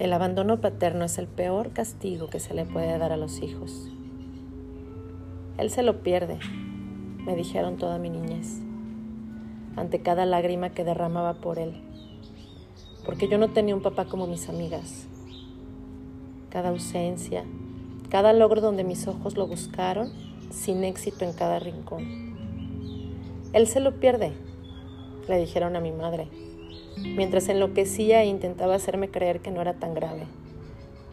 El abandono paterno es el peor castigo que se le puede dar a los hijos. Él se lo pierde, me dijeron toda mi niñez, ante cada lágrima que derramaba por él, porque yo no tenía un papá como mis amigas. Cada ausencia, cada logro donde mis ojos lo buscaron, sin éxito en cada rincón. Él se lo pierde, le dijeron a mi madre mientras enloquecía e intentaba hacerme creer que no era tan grave,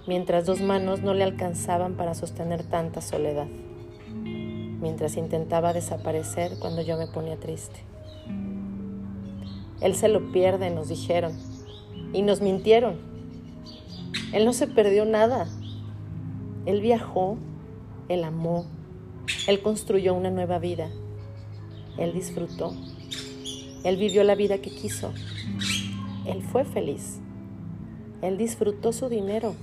mientras dos manos no le alcanzaban para sostener tanta soledad, mientras intentaba desaparecer cuando yo me ponía triste. Él se lo pierde, nos dijeron, y nos mintieron. Él no se perdió nada. Él viajó, él amó, él construyó una nueva vida, él disfrutó, él vivió la vida que quiso. Él fue feliz. Él disfrutó su dinero.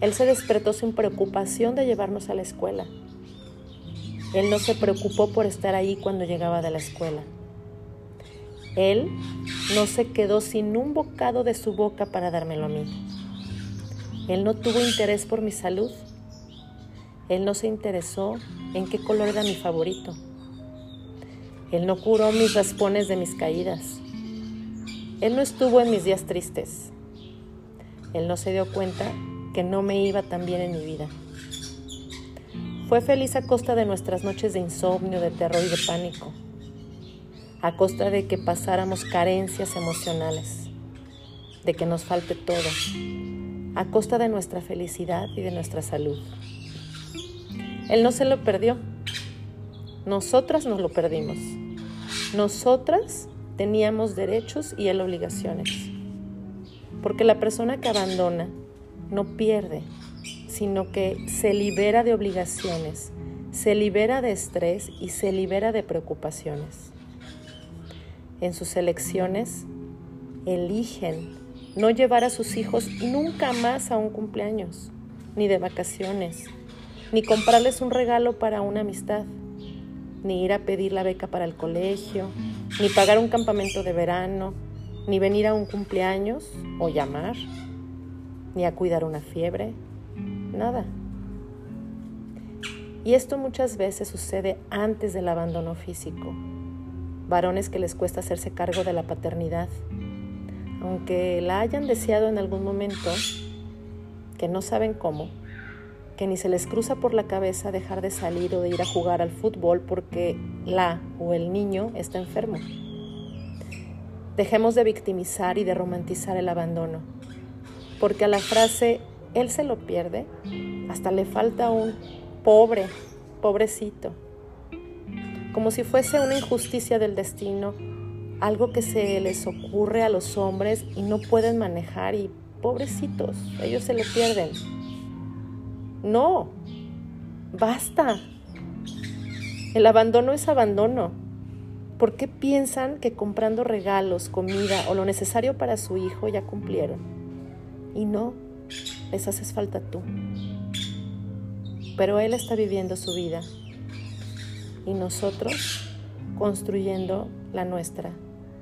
Él se despertó sin preocupación de llevarnos a la escuela. Él no se preocupó por estar ahí cuando llegaba de la escuela. Él no se quedó sin un bocado de su boca para dármelo a mí. Él no tuvo interés por mi salud. Él no se interesó en qué color era mi favorito. Él no curó mis raspones de mis caídas. Él no estuvo en mis días tristes. Él no se dio cuenta que no me iba tan bien en mi vida. Fue feliz a costa de nuestras noches de insomnio, de terror y de pánico, a costa de que pasáramos carencias emocionales, de que nos falte todo, a costa de nuestra felicidad y de nuestra salud. Él no se lo perdió, nosotras nos lo perdimos. Nosotras teníamos derechos y él obligaciones. Porque la persona que abandona no pierde, sino que se libera de obligaciones, se libera de estrés y se libera de preocupaciones. En sus elecciones eligen no llevar a sus hijos nunca más a un cumpleaños, ni de vacaciones, ni comprarles un regalo para una amistad ni ir a pedir la beca para el colegio, ni pagar un campamento de verano, ni venir a un cumpleaños o llamar, ni a cuidar una fiebre, nada. Y esto muchas veces sucede antes del abandono físico. Varones que les cuesta hacerse cargo de la paternidad, aunque la hayan deseado en algún momento, que no saben cómo, que ni se les cruza por la cabeza dejar de salir o de ir a jugar al fútbol porque la o el niño está enfermo. Dejemos de victimizar y de romantizar el abandono, porque a la frase él se lo pierde, hasta le falta un pobre, pobrecito, como si fuese una injusticia del destino, algo que se les ocurre a los hombres y no pueden manejar y pobrecitos, ellos se lo pierden. No, basta. El abandono es abandono. ¿Por qué piensan que comprando regalos, comida o lo necesario para su hijo ya cumplieron? Y no, les haces falta tú. Pero él está viviendo su vida y nosotros construyendo la nuestra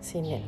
sin él.